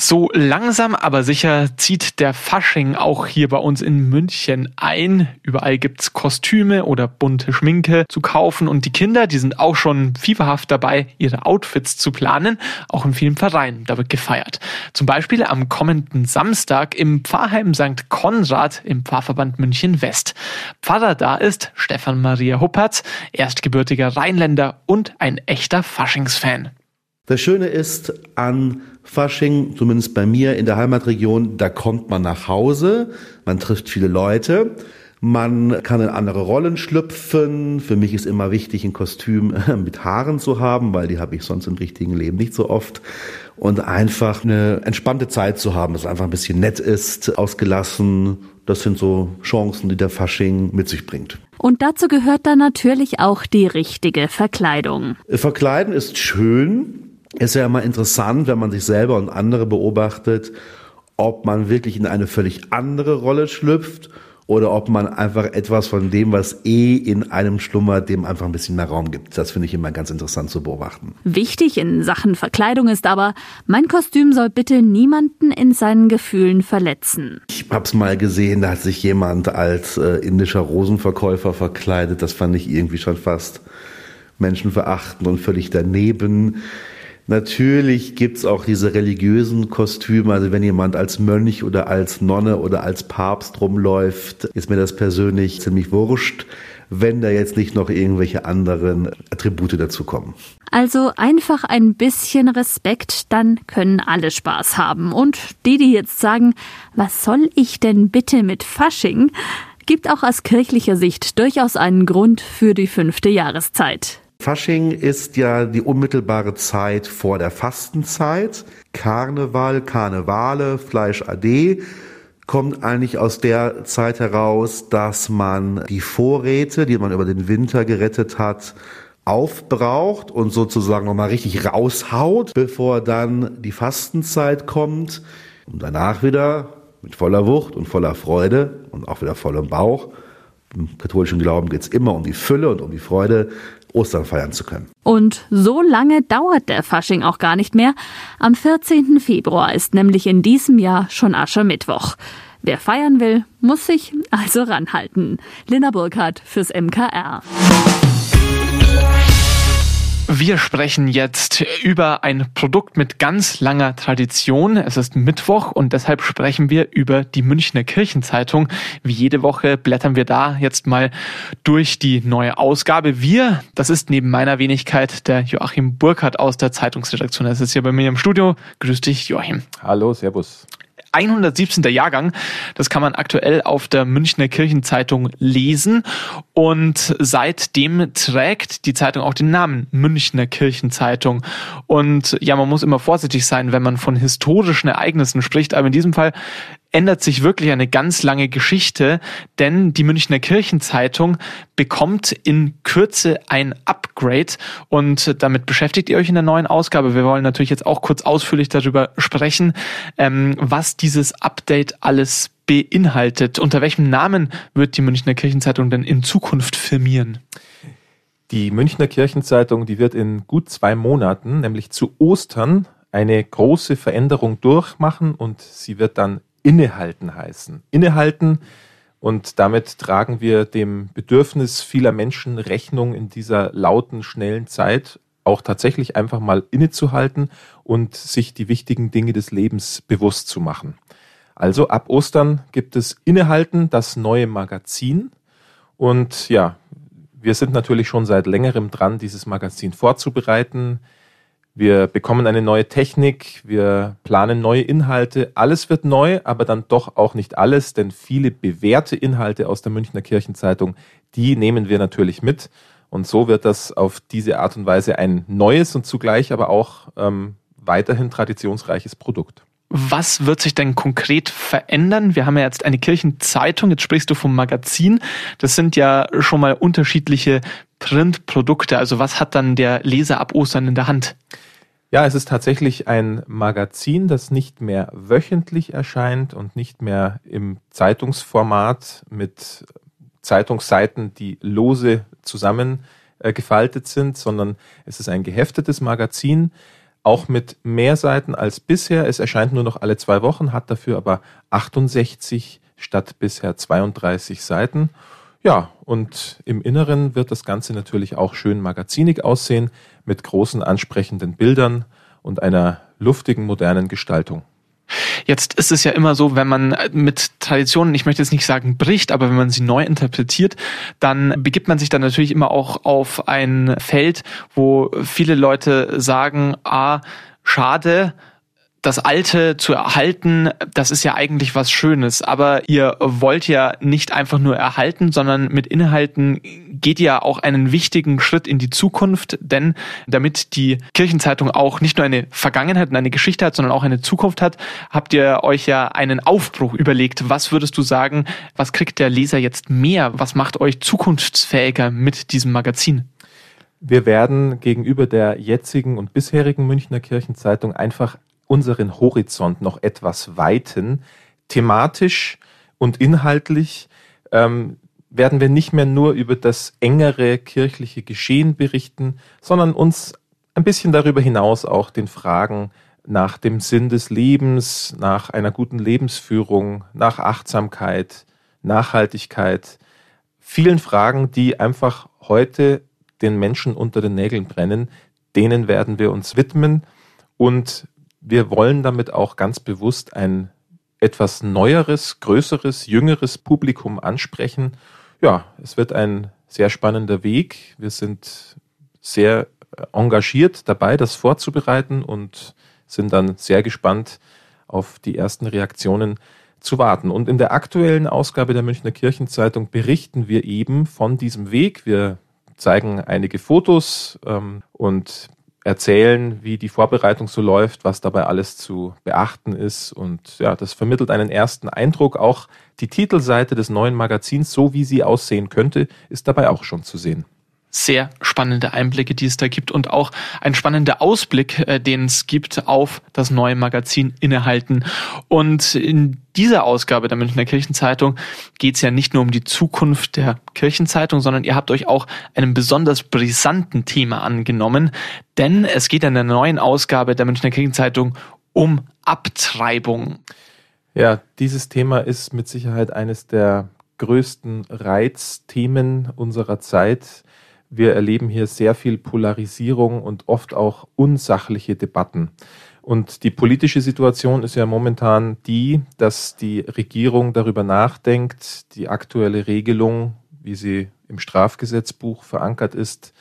So langsam aber sicher zieht der Fasching auch hier bei uns in München ein. Überall gibt's Kostüme oder bunte Schminke zu kaufen und die Kinder, die sind auch schon fieberhaft dabei, ihre Outfits zu planen. Auch in vielen Vereinen, da wird gefeiert. Zum Beispiel am kommenden Samstag im Pfarrheim St. Konrad im Pfarrverband München West. Pfarrer da ist Stefan Maria Huppertz, erstgebürtiger Rheinländer und ein echter Faschingsfan. Das Schöne ist an Fasching, zumindest bei mir in der Heimatregion, da kommt man nach Hause, man trifft viele Leute, man kann in andere Rollen schlüpfen. Für mich ist immer wichtig, ein Kostüm mit Haaren zu haben, weil die habe ich sonst im richtigen Leben nicht so oft. Und einfach eine entspannte Zeit zu haben, dass es einfach ein bisschen nett ist, ausgelassen. Das sind so Chancen, die der Fasching mit sich bringt. Und dazu gehört dann natürlich auch die richtige Verkleidung. Verkleiden ist schön, ist ja immer interessant, wenn man sich selber und andere beobachtet, ob man wirklich in eine völlig andere Rolle schlüpft oder ob man einfach etwas von dem, was eh in einem schlummert, dem einfach ein bisschen mehr Raum gibt. Das finde ich immer ganz interessant zu beobachten. Wichtig in Sachen Verkleidung ist aber, mein Kostüm soll bitte niemanden in seinen Gefühlen verletzen. Ich hab's mal gesehen, da hat sich jemand als äh, indischer Rosenverkäufer verkleidet. Das fand ich irgendwie schon fast menschenverachtend und völlig daneben. Natürlich gibt's auch diese religiösen Kostüme. Also wenn jemand als Mönch oder als Nonne oder als Papst rumläuft, ist mir das persönlich ziemlich wurscht, wenn da jetzt nicht noch irgendwelche anderen Attribute dazukommen. Also einfach ein bisschen Respekt, dann können alle Spaß haben. Und die, die jetzt sagen, was soll ich denn bitte mit Fasching, gibt auch aus kirchlicher Sicht durchaus einen Grund für die fünfte Jahreszeit. Fasching ist ja die unmittelbare Zeit vor der Fastenzeit. Karneval, Karnevale, Fleisch AD kommt eigentlich aus der Zeit heraus, dass man die Vorräte, die man über den Winter gerettet hat, aufbraucht und sozusagen nochmal richtig raushaut, bevor dann die Fastenzeit kommt und danach wieder mit voller Wucht und voller Freude und auch wieder vollem Bauch. Im katholischen Glauben geht es immer um die Fülle und um die Freude, Ostern feiern zu können. Und so lange dauert der Fasching auch gar nicht mehr. Am 14. Februar ist nämlich in diesem Jahr schon Aschermittwoch. Wer feiern will, muss sich also ranhalten. Linda Burkhardt fürs MKR. Wir sprechen jetzt über ein Produkt mit ganz langer Tradition. Es ist Mittwoch und deshalb sprechen wir über die Münchner Kirchenzeitung. Wie jede Woche blättern wir da jetzt mal durch die neue Ausgabe. Wir, das ist neben meiner Wenigkeit der Joachim Burkhardt aus der Zeitungsredaktion. Er ist hier bei mir im Studio. Grüß dich, Joachim. Hallo, Servus. 117. Jahrgang. Das kann man aktuell auf der Münchner Kirchenzeitung lesen. Und seitdem trägt die Zeitung auch den Namen Münchner Kirchenzeitung. Und ja, man muss immer vorsichtig sein, wenn man von historischen Ereignissen spricht. Aber in diesem Fall ändert sich wirklich eine ganz lange Geschichte, denn die Münchner Kirchenzeitung bekommt in Kürze ein Upgrade und damit beschäftigt ihr euch in der neuen Ausgabe. Wir wollen natürlich jetzt auch kurz ausführlich darüber sprechen, ähm, was dieses Update alles beinhaltet. Unter welchem Namen wird die Münchner Kirchenzeitung denn in Zukunft firmieren? Die Münchner Kirchenzeitung, die wird in gut zwei Monaten, nämlich zu Ostern, eine große Veränderung durchmachen und sie wird dann Innehalten heißen. Innehalten und damit tragen wir dem Bedürfnis vieler Menschen Rechnung in dieser lauten, schnellen Zeit, auch tatsächlich einfach mal innezuhalten und sich die wichtigen Dinge des Lebens bewusst zu machen. Also ab Ostern gibt es Innehalten, das neue Magazin. Und ja, wir sind natürlich schon seit längerem dran, dieses Magazin vorzubereiten. Wir bekommen eine neue Technik, wir planen neue Inhalte. Alles wird neu, aber dann doch auch nicht alles, denn viele bewährte Inhalte aus der Münchner Kirchenzeitung, die nehmen wir natürlich mit. Und so wird das auf diese Art und Weise ein neues und zugleich aber auch ähm, weiterhin traditionsreiches Produkt. Was wird sich denn konkret verändern? Wir haben ja jetzt eine Kirchenzeitung, jetzt sprichst du vom Magazin. Das sind ja schon mal unterschiedliche Printprodukte. Also was hat dann der Leser ab Ostern in der Hand? Ja, es ist tatsächlich ein Magazin, das nicht mehr wöchentlich erscheint und nicht mehr im Zeitungsformat mit Zeitungsseiten, die lose zusammengefaltet äh, sind, sondern es ist ein geheftetes Magazin, auch mit mehr Seiten als bisher. Es erscheint nur noch alle zwei Wochen, hat dafür aber 68 statt bisher 32 Seiten. Ja, und im Inneren wird das Ganze natürlich auch schön magazinig aussehen, mit großen ansprechenden Bildern und einer luftigen, modernen Gestaltung. Jetzt ist es ja immer so, wenn man mit Traditionen, ich möchte jetzt nicht sagen bricht, aber wenn man sie neu interpretiert, dann begibt man sich dann natürlich immer auch auf ein Feld, wo viele Leute sagen, ah, schade, das Alte zu erhalten, das ist ja eigentlich was Schönes. Aber ihr wollt ja nicht einfach nur erhalten, sondern mit Inhalten geht ihr auch einen wichtigen Schritt in die Zukunft. Denn damit die Kirchenzeitung auch nicht nur eine Vergangenheit und eine Geschichte hat, sondern auch eine Zukunft hat, habt ihr euch ja einen Aufbruch überlegt. Was würdest du sagen, was kriegt der Leser jetzt mehr? Was macht euch zukunftsfähiger mit diesem Magazin? Wir werden gegenüber der jetzigen und bisherigen Münchner Kirchenzeitung einfach unseren Horizont noch etwas weiten. Thematisch und inhaltlich ähm, werden wir nicht mehr nur über das engere kirchliche Geschehen berichten, sondern uns ein bisschen darüber hinaus auch den Fragen nach dem Sinn des Lebens, nach einer guten Lebensführung, nach Achtsamkeit, Nachhaltigkeit, vielen Fragen, die einfach heute den Menschen unter den Nägeln brennen, denen werden wir uns widmen und wir wollen damit auch ganz bewusst ein etwas neueres, größeres, jüngeres Publikum ansprechen. Ja, es wird ein sehr spannender Weg. Wir sind sehr engagiert dabei, das vorzubereiten und sind dann sehr gespannt auf die ersten Reaktionen zu warten. Und in der aktuellen Ausgabe der Münchner Kirchenzeitung berichten wir eben von diesem Weg. Wir zeigen einige Fotos ähm, und erzählen, wie die Vorbereitung so läuft, was dabei alles zu beachten ist. Und ja, das vermittelt einen ersten Eindruck. Auch die Titelseite des neuen Magazins, so wie sie aussehen könnte, ist dabei auch schon zu sehen sehr spannende Einblicke, die es da gibt und auch ein spannender Ausblick, äh, den es gibt auf das neue Magazin Innehalten. Und in dieser Ausgabe der Münchner Kirchenzeitung geht es ja nicht nur um die Zukunft der Kirchenzeitung, sondern ihr habt euch auch einem besonders brisanten Thema angenommen, denn es geht in der neuen Ausgabe der Münchner Kirchenzeitung um Abtreibung. Ja, dieses Thema ist mit Sicherheit eines der größten Reizthemen unserer Zeit. Wir erleben hier sehr viel Polarisierung und oft auch unsachliche Debatten. Und die politische Situation ist ja momentan die, dass die Regierung darüber nachdenkt, die aktuelle Regelung, wie sie im Strafgesetzbuch verankert ist,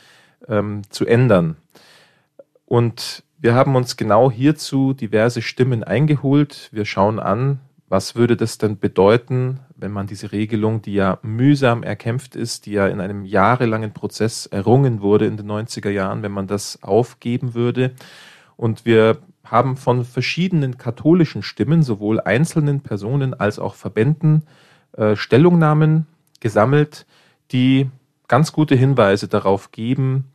ähm, zu ändern. Und wir haben uns genau hierzu diverse Stimmen eingeholt. Wir schauen an, was würde das denn bedeuten, wenn man diese Regelung, die ja mühsam erkämpft ist, die ja in einem jahrelangen Prozess errungen wurde in den 90er Jahren, wenn man das aufgeben würde? Und wir haben von verschiedenen katholischen Stimmen, sowohl einzelnen Personen als auch Verbänden, äh, Stellungnahmen gesammelt, die ganz gute Hinweise darauf geben,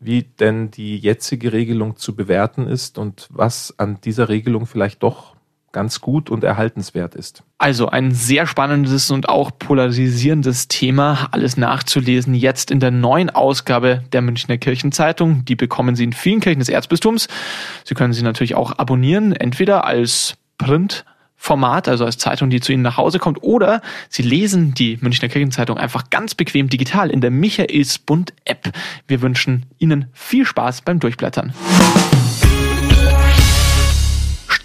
wie denn die jetzige Regelung zu bewerten ist und was an dieser Regelung vielleicht doch ganz gut und erhaltenswert ist. Also ein sehr spannendes und auch polarisierendes Thema, alles nachzulesen jetzt in der neuen Ausgabe der Münchner Kirchenzeitung. Die bekommen Sie in vielen Kirchen des Erzbistums. Sie können sie natürlich auch abonnieren, entweder als Print Format, also als Zeitung, die zu Ihnen nach Hause kommt, oder Sie lesen die Münchner Kirchenzeitung einfach ganz bequem digital in der Michaelsbund App. Wir wünschen Ihnen viel Spaß beim Durchblättern.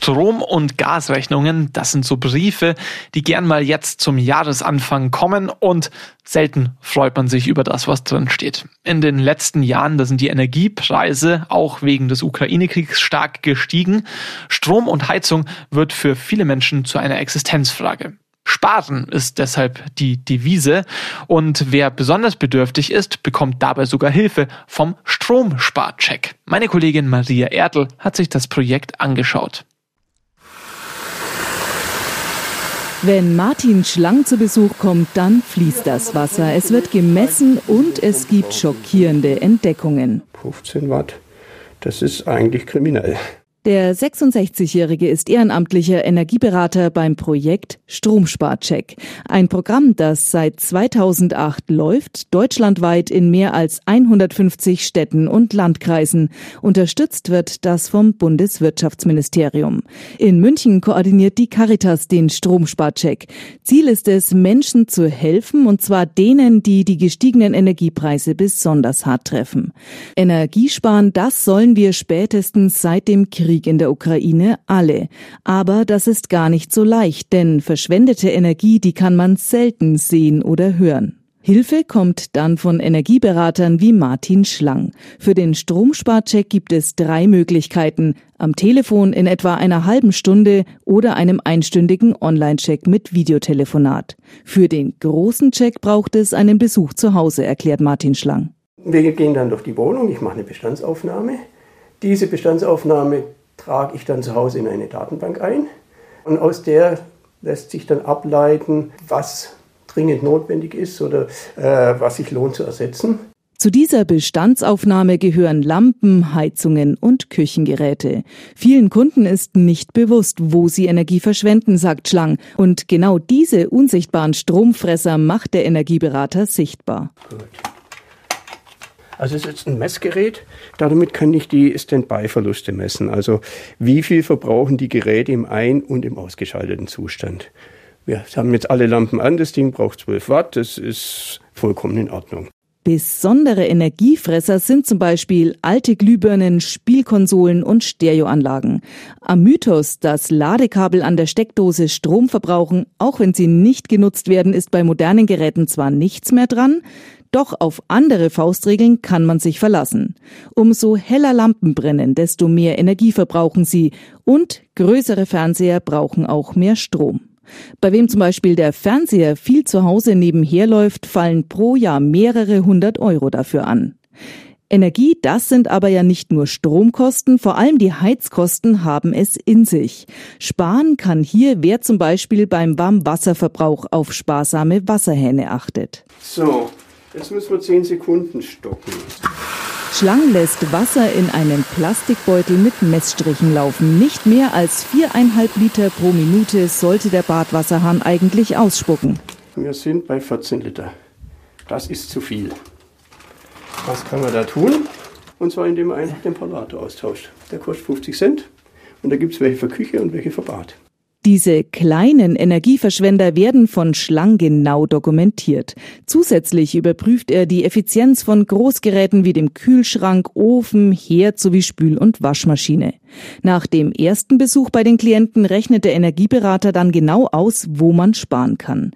Strom- und Gasrechnungen, das sind so Briefe, die gern mal jetzt zum Jahresanfang kommen und selten freut man sich über das, was drin steht. In den letzten Jahren, da sind die Energiepreise auch wegen des Ukraine-Kriegs stark gestiegen. Strom und Heizung wird für viele Menschen zu einer Existenzfrage. Sparen ist deshalb die Devise und wer besonders bedürftig ist, bekommt dabei sogar Hilfe vom Stromsparcheck. Meine Kollegin Maria Erdl hat sich das Projekt angeschaut. Wenn Martin Schlang zu Besuch kommt, dann fließt das Wasser. Es wird gemessen und es gibt schockierende Entdeckungen. 15 Watt, Das ist eigentlich kriminell. Der 66-Jährige ist ehrenamtlicher Energieberater beim Projekt Stromsparcheck. Ein Programm, das seit 2008 läuft, deutschlandweit in mehr als 150 Städten und Landkreisen. Unterstützt wird das vom Bundeswirtschaftsministerium. In München koordiniert die Caritas den Stromsparcheck. Ziel ist es, Menschen zu helfen, und zwar denen, die die gestiegenen Energiepreise besonders hart treffen. Energiesparen, das sollen wir spätestens seit dem Krieg Krieg in der Ukraine alle. Aber das ist gar nicht so leicht, denn verschwendete Energie, die kann man selten sehen oder hören. Hilfe kommt dann von Energieberatern wie Martin Schlang. Für den Stromsparcheck gibt es drei Möglichkeiten. Am Telefon in etwa einer halben Stunde oder einem einstündigen Online-Check mit Videotelefonat. Für den großen Check braucht es einen Besuch zu Hause, erklärt Martin Schlang. Wir gehen dann durch die Wohnung, ich mache eine Bestandsaufnahme. Diese Bestandsaufnahme trage ich dann zu Hause in eine Datenbank ein und aus der lässt sich dann ableiten, was dringend notwendig ist oder äh, was sich lohnt zu ersetzen. Zu dieser Bestandsaufnahme gehören Lampen, Heizungen und Küchengeräte. Vielen Kunden ist nicht bewusst, wo sie Energie verschwenden, sagt Schlang. Und genau diese unsichtbaren Stromfresser macht der Energieberater sichtbar. Gut. Also es ist ein Messgerät, damit kann ich die Standby-Verluste messen. Also wie viel verbrauchen die Geräte im ein- und im ausgeschalteten Zustand. Wir haben jetzt alle Lampen an, das Ding braucht 12 Watt, das ist vollkommen in Ordnung. Besondere Energiefresser sind zum Beispiel alte Glühbirnen, Spielkonsolen und Stereoanlagen. Am Mythos, dass Ladekabel an der Steckdose Strom verbrauchen, auch wenn sie nicht genutzt werden, ist bei modernen Geräten zwar nichts mehr dran, doch auf andere Faustregeln kann man sich verlassen. Umso heller Lampen brennen, desto mehr Energie verbrauchen sie und größere Fernseher brauchen auch mehr Strom. Bei wem zum Beispiel der Fernseher viel zu Hause nebenher läuft, fallen pro Jahr mehrere hundert Euro dafür an. Energie, das sind aber ja nicht nur Stromkosten, vor allem die Heizkosten haben es in sich. Sparen kann hier, wer zum Beispiel beim Warmwasserverbrauch auf sparsame Wasserhähne achtet. So, Jetzt müssen wir 10 Sekunden stoppen. Schlang lässt Wasser in einen Plastikbeutel mit Messstrichen laufen. Nicht mehr als viereinhalb Liter pro Minute sollte der Badwasserhahn eigentlich ausspucken. Wir sind bei 14 Liter. Das ist zu viel. Was kann man da tun? Und zwar indem man einfach den Parlator austauscht. Der kostet 50 Cent und da gibt es welche für Küche und welche für Bad. Diese kleinen Energieverschwender werden von Schlang genau dokumentiert. Zusätzlich überprüft er die Effizienz von Großgeräten wie dem Kühlschrank, Ofen, Herd sowie Spül- und Waschmaschine. Nach dem ersten Besuch bei den Klienten rechnet der Energieberater dann genau aus, wo man sparen kann.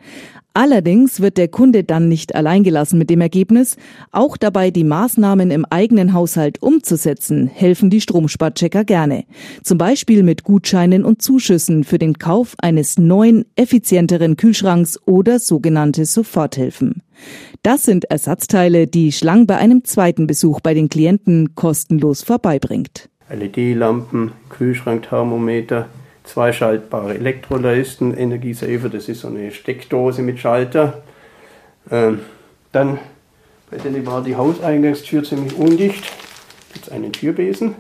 Allerdings wird der Kunde dann nicht allein gelassen mit dem Ergebnis. Auch dabei, die Maßnahmen im eigenen Haushalt umzusetzen, helfen die Stromsparchecker gerne. Zum Beispiel mit Gutscheinen und Zuschüssen für den Kauf eines neuen, effizienteren Kühlschranks oder sogenannte Soforthilfen. Das sind Ersatzteile, die Schlang bei einem zweiten Besuch bei den Klienten kostenlos vorbeibringt. LED-Lampen, Kühlschrankthermometer, zwei schaltbare Elektroleisten, Energiesaver, das ist so eine Steckdose mit Schalter. Ähm, dann bei der war die Hauseingangstür ziemlich undicht. Gibt es einen Türbesen,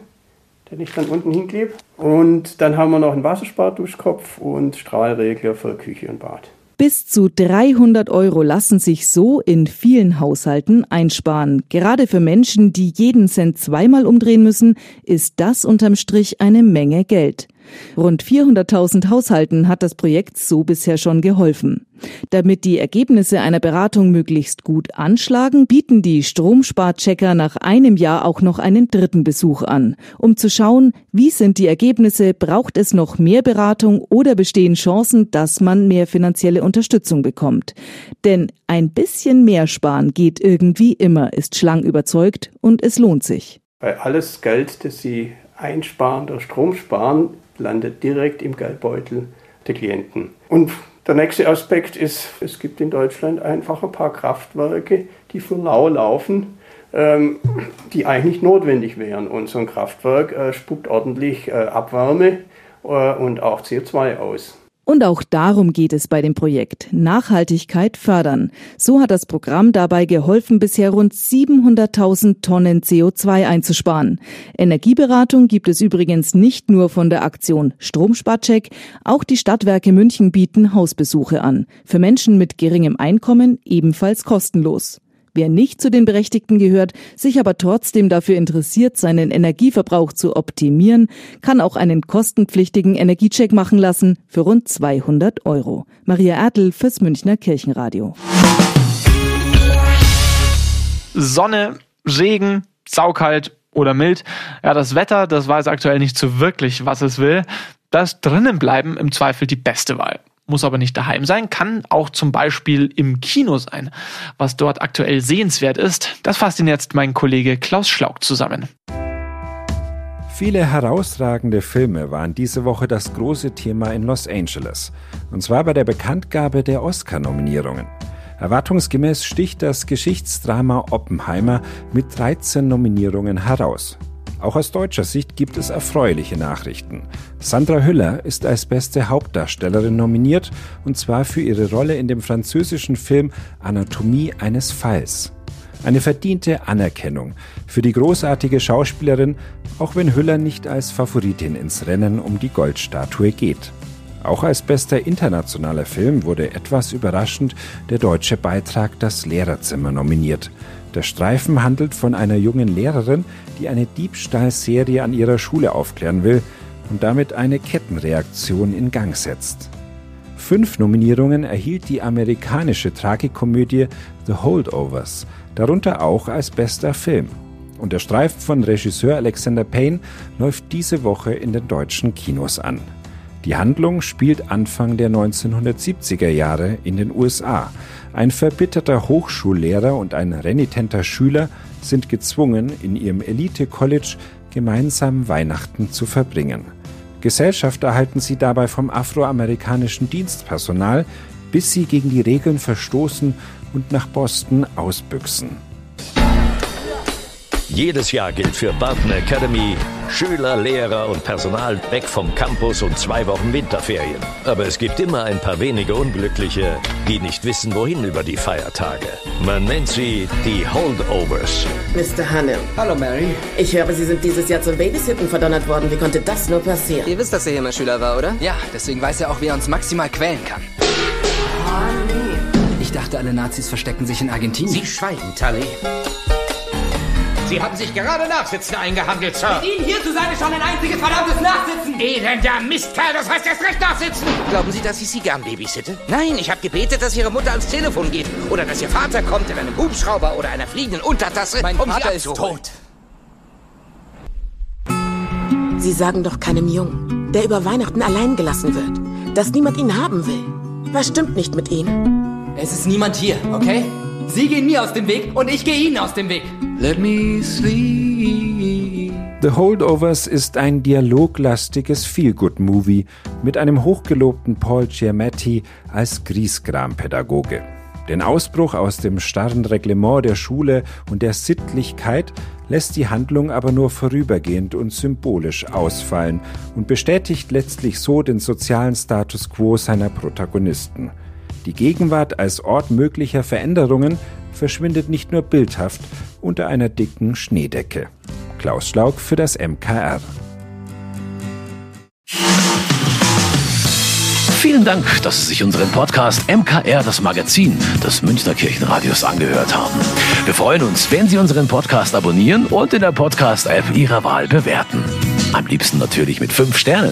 den ich dann unten hinklebe. Und dann haben wir noch einen Wassersparduschkopf und Strahlregler für Küche und Bad. Bis zu 300 Euro lassen sich so in vielen Haushalten einsparen. Gerade für Menschen, die jeden Cent zweimal umdrehen müssen, ist das unterm Strich eine Menge Geld. Rund 400.000 Haushalten hat das Projekt so bisher schon geholfen. Damit die Ergebnisse einer Beratung möglichst gut anschlagen, bieten die Stromsparchecker nach einem Jahr auch noch einen dritten Besuch an, um zu schauen, wie sind die Ergebnisse, braucht es noch mehr Beratung oder bestehen Chancen, dass man mehr finanzielle Unterstützung bekommt. Denn ein bisschen mehr sparen geht irgendwie immer, ist Schlang überzeugt und es lohnt sich. Weil alles Geld, das Sie einsparen durch Strom sparen, landet direkt im Geldbeutel der Klienten. Und der nächste Aspekt ist, es gibt in Deutschland einfach ein paar Kraftwerke, die für lau laufen, ähm, die eigentlich notwendig wären. Und so ein Kraftwerk äh, spuckt ordentlich äh, Abwärme äh, und auch CO2 aus. Und auch darum geht es bei dem Projekt Nachhaltigkeit fördern. So hat das Programm dabei geholfen, bisher rund 700.000 Tonnen CO2 einzusparen. Energieberatung gibt es übrigens nicht nur von der Aktion Stromsparcheck, auch die Stadtwerke München bieten Hausbesuche an. Für Menschen mit geringem Einkommen ebenfalls kostenlos. Wer nicht zu den Berechtigten gehört, sich aber trotzdem dafür interessiert, seinen Energieverbrauch zu optimieren, kann auch einen kostenpflichtigen Energiecheck machen lassen für rund 200 Euro. Maria Ertl fürs Münchner Kirchenradio. Sonne, Regen, saukalt oder mild. Ja, das Wetter, das weiß aktuell nicht so wirklich, was es will. Das drinnen bleiben im Zweifel die beste Wahl muss aber nicht daheim sein, kann auch zum Beispiel im Kino sein. Was dort aktuell sehenswert ist, das fasst Ihnen jetzt mein Kollege Klaus Schlauk zusammen. Viele herausragende Filme waren diese Woche das große Thema in Los Angeles. Und zwar bei der Bekanntgabe der Oscar-Nominierungen. Erwartungsgemäß sticht das Geschichtsdrama Oppenheimer mit 13 Nominierungen heraus. Auch aus deutscher Sicht gibt es erfreuliche Nachrichten. Sandra Hüller ist als beste Hauptdarstellerin nominiert, und zwar für ihre Rolle in dem französischen Film Anatomie eines Falls. Eine verdiente Anerkennung für die großartige Schauspielerin, auch wenn Hüller nicht als Favoritin ins Rennen um die Goldstatue geht. Auch als bester internationaler Film wurde etwas überraschend der deutsche Beitrag Das Lehrerzimmer nominiert. Der Streifen handelt von einer jungen Lehrerin, die eine Diebstahlserie an ihrer Schule aufklären will und damit eine Kettenreaktion in Gang setzt. Fünf Nominierungen erhielt die amerikanische Tragikomödie The Holdovers, darunter auch als bester Film. Und der Streifen von Regisseur Alexander Payne läuft diese Woche in den deutschen Kinos an. Die Handlung spielt Anfang der 1970er Jahre in den USA. Ein verbitterter Hochschullehrer und ein renitenter Schüler sind gezwungen, in ihrem Elite-College gemeinsam Weihnachten zu verbringen. Gesellschaft erhalten sie dabei vom afroamerikanischen Dienstpersonal, bis sie gegen die Regeln verstoßen und nach Boston ausbüchsen. Jedes Jahr gilt für Barton Academy Schüler, Lehrer und Personal weg vom Campus und zwei Wochen Winterferien. Aber es gibt immer ein paar wenige Unglückliche, die nicht wissen, wohin über die Feiertage. Man nennt sie die Holdovers. Mr. Hannem. Hallo, Mary. Ich höre, Sie sind dieses Jahr zum Babysitten verdonnert worden. Wie konnte das nur passieren? Ihr wisst, dass er hier mein Schüler war, oder? Ja, deswegen weiß er auch, wie er uns maximal quälen kann. Ich dachte, alle Nazis verstecken sich in Argentinien. Sie schweigen, Tully. Sie haben sich gerade Nachsitzen eingehandelt, Sir. Mit Ihnen hier zu sein ist schon ein einziges verdammtes Nachsitzen. Elender Mistkerl, das heißt erst recht Nachsitzen. Glauben Sie, dass ich Sie gern babysitte? Nein, ich habe gebetet, dass Ihre Mutter ans Telefon geht. Oder dass Ihr Vater kommt in einem Hubschrauber oder einer fliegenden Untertasse, mein um Vater Sie ist tot. Sie sagen doch keinem Jungen, der über Weihnachten allein gelassen wird, dass niemand ihn haben will. Was stimmt nicht mit ihm? Es ist niemand hier, okay? Sie gehen mir aus dem Weg und ich gehe Ihnen aus dem Weg. Let me sleep. The Holdovers ist ein dialoglastiges Feelgood-Movie mit einem hochgelobten Paul Giamatti als Griesgram-Pädagoge. Den Ausbruch aus dem starren Reglement der Schule und der Sittlichkeit lässt die Handlung aber nur vorübergehend und symbolisch ausfallen und bestätigt letztlich so den sozialen Status quo seiner Protagonisten. Die Gegenwart als Ort möglicher Veränderungen verschwindet nicht nur bildhaft unter einer dicken Schneedecke. Klaus Schlaug für das MKR. Vielen Dank, dass Sie sich unseren Podcast MKR, das Magazin des Münchner Kirchenradios, angehört haben. Wir freuen uns, wenn Sie unseren Podcast abonnieren und in der Podcast-App Ihrer Wahl bewerten. Am liebsten natürlich mit fünf Sternen.